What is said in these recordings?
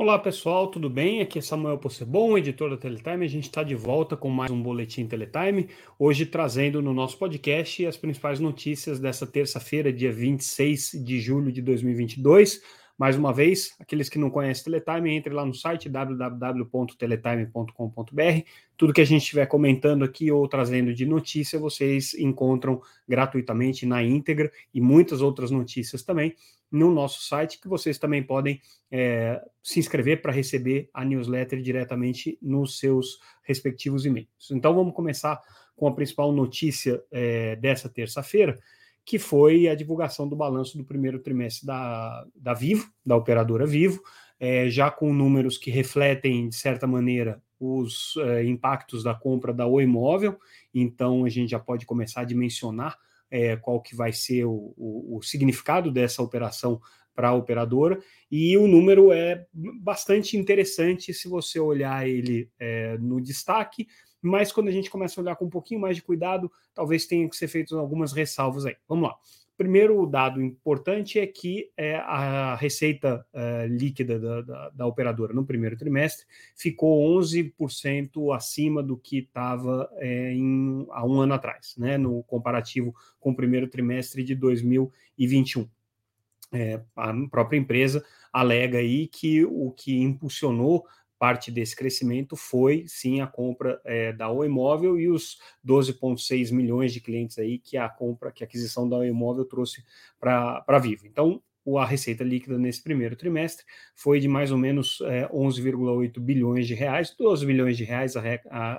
Olá pessoal, tudo bem? Aqui é Samuel Possebon, editor da Teletime. A gente está de volta com mais um Boletim Teletime, hoje trazendo no nosso podcast as principais notícias dessa terça-feira, dia 26 de julho de 2022. Mais uma vez, aqueles que não conhecem Teletime, entre lá no site www.teletime.com.br. Tudo que a gente estiver comentando aqui ou trazendo de notícia, vocês encontram gratuitamente na íntegra e muitas outras notícias também no nosso site, que vocês também podem é, se inscrever para receber a newsletter diretamente nos seus respectivos e-mails. Então vamos começar com a principal notícia é, dessa terça-feira, que foi a divulgação do balanço do primeiro trimestre da, da Vivo, da operadora Vivo, é, já com números que refletem, de certa maneira, os é, impactos da compra da Oi Imóvel, então a gente já pode começar a dimensionar é, qual que vai ser o, o, o significado dessa operação para a operadora, e o número é bastante interessante se você olhar ele é, no destaque, mas quando a gente começa a olhar com um pouquinho mais de cuidado, talvez tenha que ser feitas algumas ressalvas aí. Vamos lá. Primeiro dado importante é que é, a receita é, líquida da, da, da, operadora no primeiro trimestre ficou 11% acima do que estava é, há um ano atrás, né, no comparativo com o primeiro trimestre de 2021. É, a própria empresa alega aí que o que impulsionou parte desse crescimento foi sim a compra é, da Oi Imóvel e os 12,6 milhões de clientes aí que a compra, que a aquisição da Oi Imóvel trouxe para Vivo. Então, a receita líquida nesse primeiro trimestre foi de mais ou menos é, 11,8 bilhões de reais, 12 bilhões de reais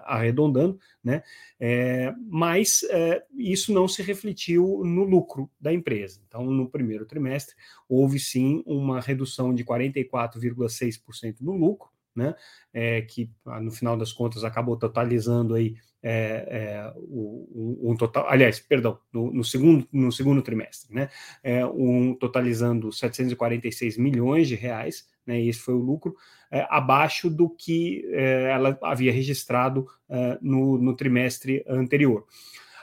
arredondando, né? É, mas é, isso não se refletiu no lucro da empresa. Então, no primeiro trimestre, houve sim uma redução de 44,6% no lucro, né? É, que ah, no final das contas acabou totalizando aí é, é, um, um, total, aliás, perdão, no, no, segundo, no segundo trimestre, né? É, um, totalizando 746 milhões de reais, né? esse foi o lucro, é, abaixo do que é, ela havia registrado no, no trimestre anterior.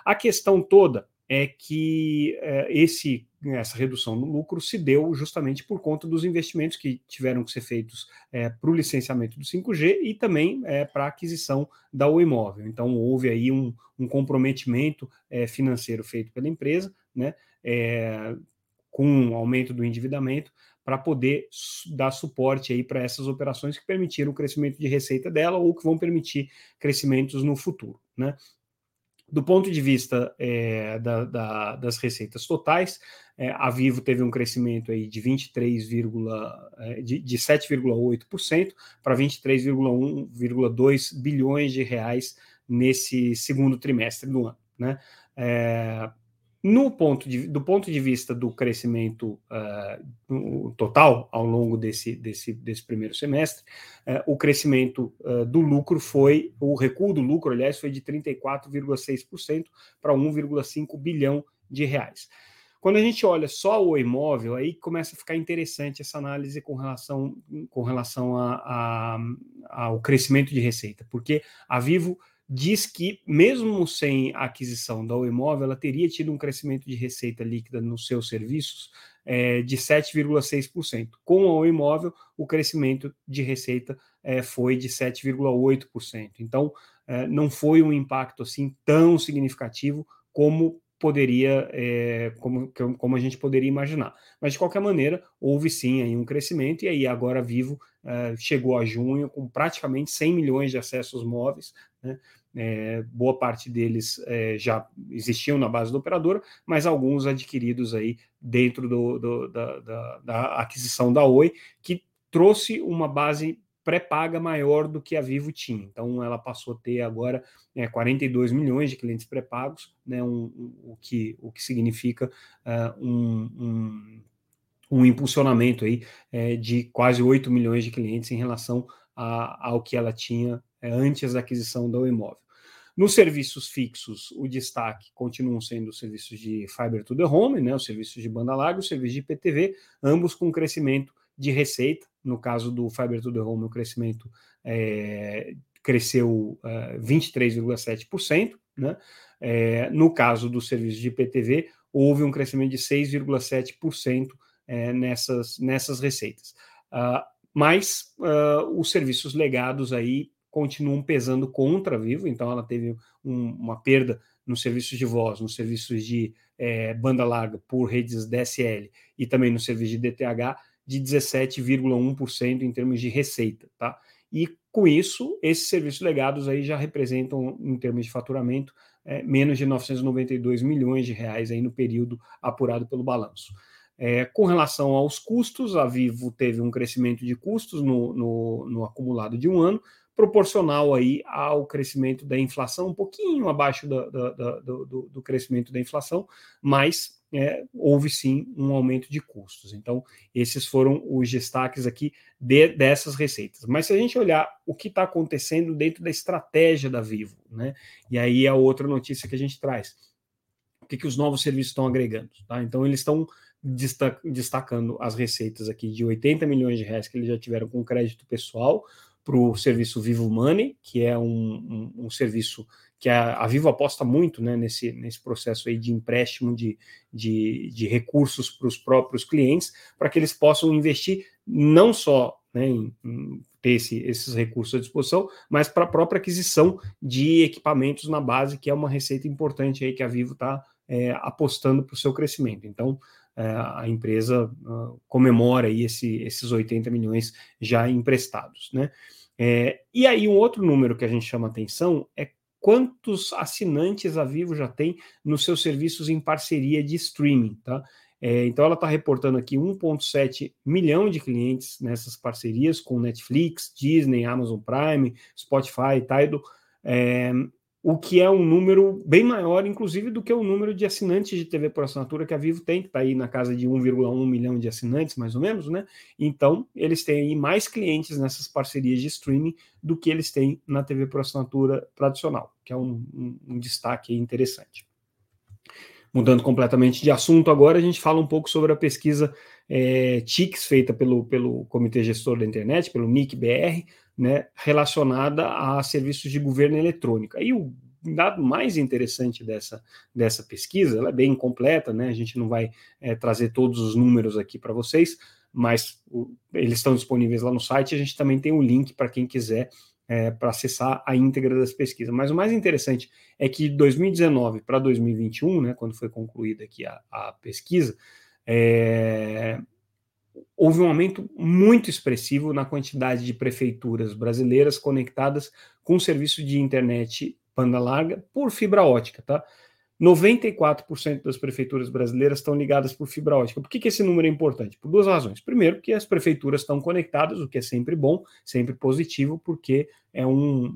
A questão toda é que é, esse, essa redução no lucro se deu justamente por conta dos investimentos que tiveram que ser feitos é, para o licenciamento do 5G e também é, para a aquisição da O Imóvel. Então, houve aí um, um comprometimento é, financeiro feito pela empresa, né, é, com o aumento do endividamento, para poder dar suporte aí para essas operações que permitiram o crescimento de receita dela ou que vão permitir crescimentos no futuro. Né? Do ponto de vista é, da, da, das receitas totais, é, a Vivo teve um crescimento aí de 23, é, de, de 7,8% para 23,1,2 bilhões de reais nesse segundo trimestre do ano. Né? É, no ponto de, do ponto de vista do crescimento uh, total ao longo desse, desse, desse primeiro semestre, uh, o crescimento uh, do lucro foi, o recuo do lucro, aliás, foi de 34,6% para 1,5 bilhão de reais. Quando a gente olha só o imóvel, aí começa a ficar interessante essa análise com relação, com relação a, a, ao crescimento de receita, porque a Vivo diz que, mesmo sem a aquisição da imóvel, ela teria tido um crescimento de receita líquida nos seus serviços é, de 7,6%. Com a imóvel, o crescimento de receita é, foi de 7,8%. Então, é, não foi um impacto assim tão significativo como poderia, é, como, como a gente poderia imaginar. Mas, de qualquer maneira, houve sim aí um crescimento, e aí agora Vivo é, chegou a junho com praticamente 100 milhões de acessos móveis, né? É, boa parte deles é, já existiam na base da operadora, mas alguns adquiridos aí dentro do, do, da, da, da, aquisição da Oi, que trouxe uma base pré-paga maior do que a Vivo tinha. Então, ela passou a ter agora é, 42 milhões de clientes pré-pagos, né, um, um, o, que, o que significa uh, um, um, um, impulsionamento aí, é, de quase 8 milhões de clientes em relação a, ao que ela tinha é, antes da aquisição do imóvel. Nos serviços fixos, o destaque continuam sendo os serviços de Fiber to the Home, né, os serviços de banda larga, os serviços de IPTV, ambos com crescimento de receita. No caso do Fiber to the Home, o crescimento é, cresceu é, 23,7%. Né? É, no caso do serviço de IPTV, houve um crescimento de 6,7% é, nessas, nessas receitas. Uh, mas uh, os serviços legados aí continuam pesando contra a Vivo, então ela teve um, uma perda nos serviços de voz, nos serviços de é, banda larga por redes DSL e também no serviço de DTH de 17,1% em termos de receita, tá? E com isso, esses serviços legados aí já representam, em termos de faturamento, é, menos de 992 milhões de reais aí no período apurado pelo balanço. É, com relação aos custos, a Vivo teve um crescimento de custos no, no, no, acumulado de um ano, proporcional aí ao crescimento da inflação, um pouquinho abaixo do, do, do crescimento da inflação, mas é, houve sim um aumento de custos. Então, esses foram os destaques aqui de, dessas receitas. Mas se a gente olhar o que está acontecendo dentro da estratégia da Vivo, né? E aí é a outra notícia que a gente traz. O que, que os novos serviços estão agregando? Tá? Então, eles estão destacando as receitas aqui de 80 milhões de reais que eles já tiveram com crédito pessoal para o serviço Vivo Money, que é um, um, um serviço que a, a, Vivo aposta muito né, nesse, nesse processo aí de empréstimo de, de, de recursos para os próprios clientes, para que eles possam investir não só né, em, em ter esse, esses recursos à disposição, mas para a própria aquisição de equipamentos na base, que é uma receita importante aí que a Vivo está é, apostando para o seu crescimento. Então, a empresa uh, comemora aí esse, esses 80 milhões já emprestados. Né? É, e aí, um outro número que a gente chama atenção é quantos assinantes a Vivo já tem nos seus serviços em parceria de streaming. Tá? É, então, ela está reportando aqui 1,7 milhão de clientes nessas parcerias com Netflix, Disney, Amazon Prime, Spotify, Tidal. É, o que é um número bem maior, inclusive, do que o número de assinantes de TV por assinatura que a Vivo tem, que está aí na casa de 1,1 milhão de assinantes, mais ou menos, né? Então, eles têm aí mais clientes nessas parcerias de streaming do que eles têm na TV por assinatura tradicional, que é um, um, um destaque interessante. Mudando completamente de assunto, agora a gente fala um pouco sobre a pesquisa é, TICS, feita pelo, pelo Comitê Gestor da Internet, pelo NIC-BR, né, relacionada a serviços de governo eletrônico. Aí o dado mais interessante dessa, dessa pesquisa, ela é bem completa, né, a gente não vai é, trazer todos os números aqui para vocês, mas o, eles estão disponíveis lá no site, a gente também tem o um link para quem quiser é, para acessar a íntegra das pesquisas. Mas o mais interessante é que de 2019 para 2021, né, quando foi concluída aqui a, a pesquisa, é, houve um aumento muito expressivo na quantidade de prefeituras brasileiras conectadas com serviço de internet banda larga por fibra ótica, tá? 94% das prefeituras brasileiras estão ligadas por fibra ótica. Por que, que esse número é importante? Por duas razões. Primeiro, porque as prefeituras estão conectadas, o que é sempre bom, sempre positivo, porque é um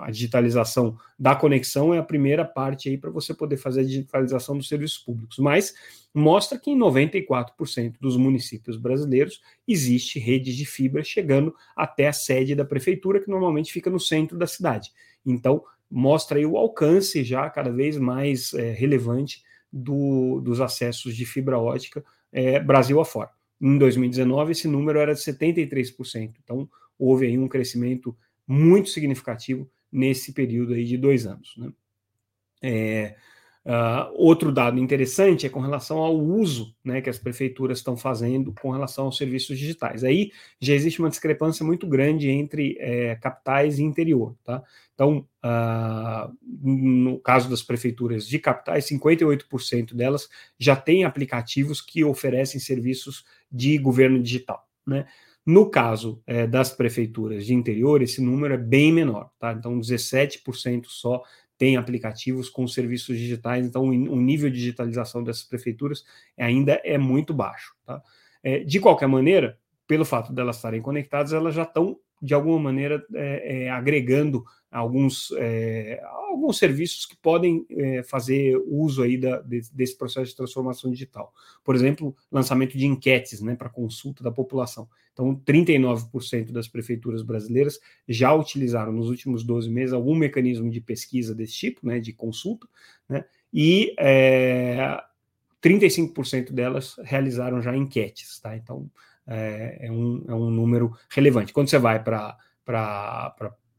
a digitalização da conexão é a primeira parte aí para você poder fazer a digitalização dos serviços públicos. Mas mostra que em 94% dos municípios brasileiros existe rede de fibra chegando até a sede da prefeitura, que normalmente fica no centro da cidade. Então, mostra aí o alcance já cada vez mais é, relevante do, dos acessos de fibra ótica é, Brasil afora. Em 2019, esse número era de 73%. Então, houve aí um crescimento muito significativo nesse período aí de dois anos. Né? É, Uh, outro dado interessante é com relação ao uso né, que as prefeituras estão fazendo com relação aos serviços digitais. Aí já existe uma discrepância muito grande entre é, capitais e interior. Tá? Então, uh, no caso das prefeituras de capitais, 58% delas já têm aplicativos que oferecem serviços de governo digital. Né? No caso é, das prefeituras de interior, esse número é bem menor, tá? Então, 17% só tem aplicativos com serviços digitais, então o nível de digitalização dessas prefeituras ainda é muito baixo. Tá? É, de qualquer maneira, pelo fato delas estarem conectadas, elas já estão, de alguma maneira, é, é, agregando alguns, é, alguns serviços que podem é, fazer uso aí da, desse processo de transformação digital. Por exemplo, lançamento de enquetes né, para consulta da população. Então, 39% das prefeituras brasileiras já utilizaram nos últimos 12 meses algum mecanismo de pesquisa desse tipo, né, de consulta, né, e é, 35% delas realizaram já enquetes. Tá? Então, é, é, um, é um número relevante. Quando você vai para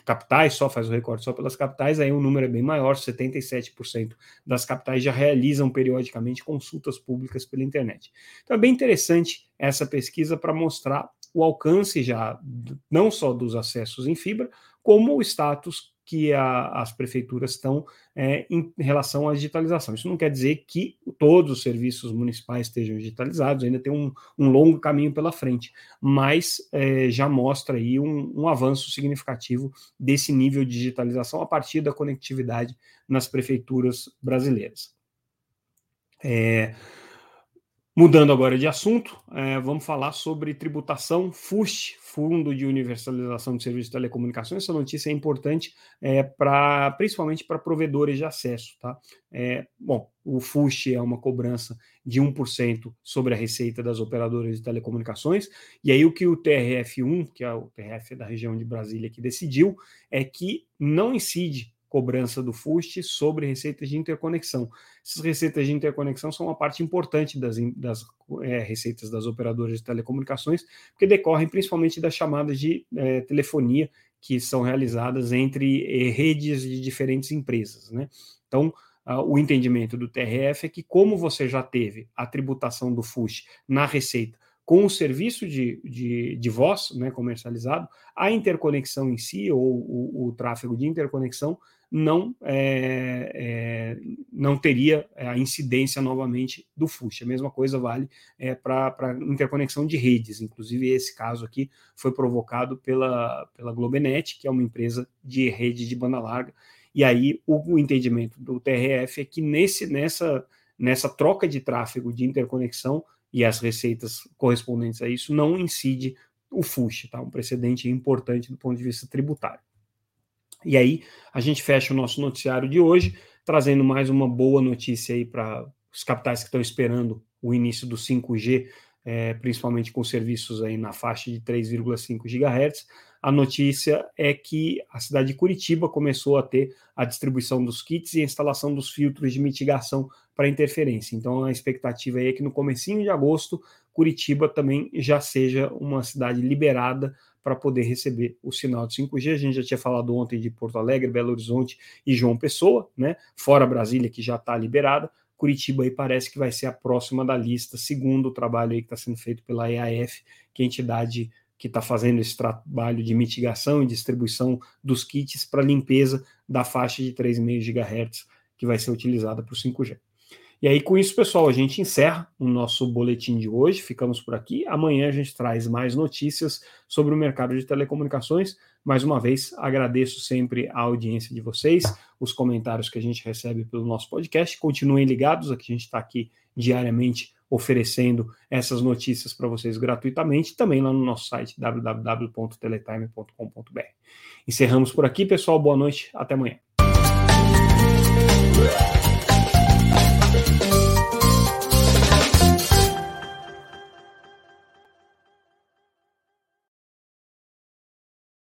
capitais, só faz o recorte só pelas capitais, aí o número é bem maior, 77% das capitais já realizam periodicamente consultas públicas pela internet. Então é bem interessante essa pesquisa para mostrar o alcance já não só dos acessos em fibra, como o status que a, as prefeituras estão é, em relação à digitalização. Isso não quer dizer que todos os serviços municipais estejam digitalizados, ainda tem um, um longo caminho pela frente, mas é, já mostra aí um, um, avanço significativo desse nível de digitalização a partir da conectividade nas prefeituras brasileiras. É, Mudando agora de assunto, é, vamos falar sobre tributação FUST, Fundo de Universalização de Serviços de Telecomunicações. Essa notícia é importante é, para, principalmente para provedores de acesso. Tá? É, bom, o FUST é uma cobrança de 1% sobre a receita das operadoras de telecomunicações, e aí o que o TRF1, que é o TRF da região de Brasília, que decidiu, é que não incide cobrança do FUST sobre receitas de interconexão. Essas receitas de interconexão são uma parte importante das, das é, receitas das operadoras de telecomunicações, porque decorrem principalmente das chamadas de é, telefonia que são realizadas entre é, redes de diferentes empresas. Né? Então, Uh, o entendimento do TRF é que, como você já teve a tributação do FUST na receita com o serviço de, de, de voz né, comercializado, a interconexão em si, ou o, o tráfego de interconexão, não, é, é, não teria a incidência novamente do FUSH. A mesma coisa vale é, para interconexão de redes. Inclusive, esse caso aqui foi provocado pela, pela Globenet, que é uma empresa de rede de banda larga. E aí o, o entendimento do TRF é que nesse, nessa, nessa troca de tráfego de interconexão e as receitas correspondentes a isso não incide o FUSH, tá? um precedente importante do ponto de vista tributário. E aí a gente fecha o nosso noticiário de hoje, trazendo mais uma boa notícia aí para os capitais que estão esperando o início do 5G, é, principalmente com serviços aí na faixa de 3,5 GHz. A notícia é que a cidade de Curitiba começou a ter a distribuição dos kits e a instalação dos filtros de mitigação para interferência. Então a expectativa é que no comecinho de agosto Curitiba também já seja uma cidade liberada para poder receber o sinal de 5G. A gente já tinha falado ontem de Porto Alegre, Belo Horizonte e João Pessoa, né? Fora Brasília, que já está liberada. Curitiba aí parece que vai ser a próxima da lista, segundo o trabalho aí que está sendo feito pela EAF, que é a entidade que está fazendo esse trabalho de mitigação e distribuição dos kits para limpeza da faixa de 3,5 GHz que vai ser utilizada para o 5G. E aí, com isso, pessoal, a gente encerra o nosso boletim de hoje. Ficamos por aqui. Amanhã a gente traz mais notícias sobre o mercado de telecomunicações. Mais uma vez, agradeço sempre a audiência de vocês, os comentários que a gente recebe pelo nosso podcast. Continuem ligados, aqui a gente está aqui diariamente oferecendo essas notícias para vocês gratuitamente, também lá no nosso site www.teletime.com.br. Encerramos por aqui, pessoal. Boa noite, até amanhã.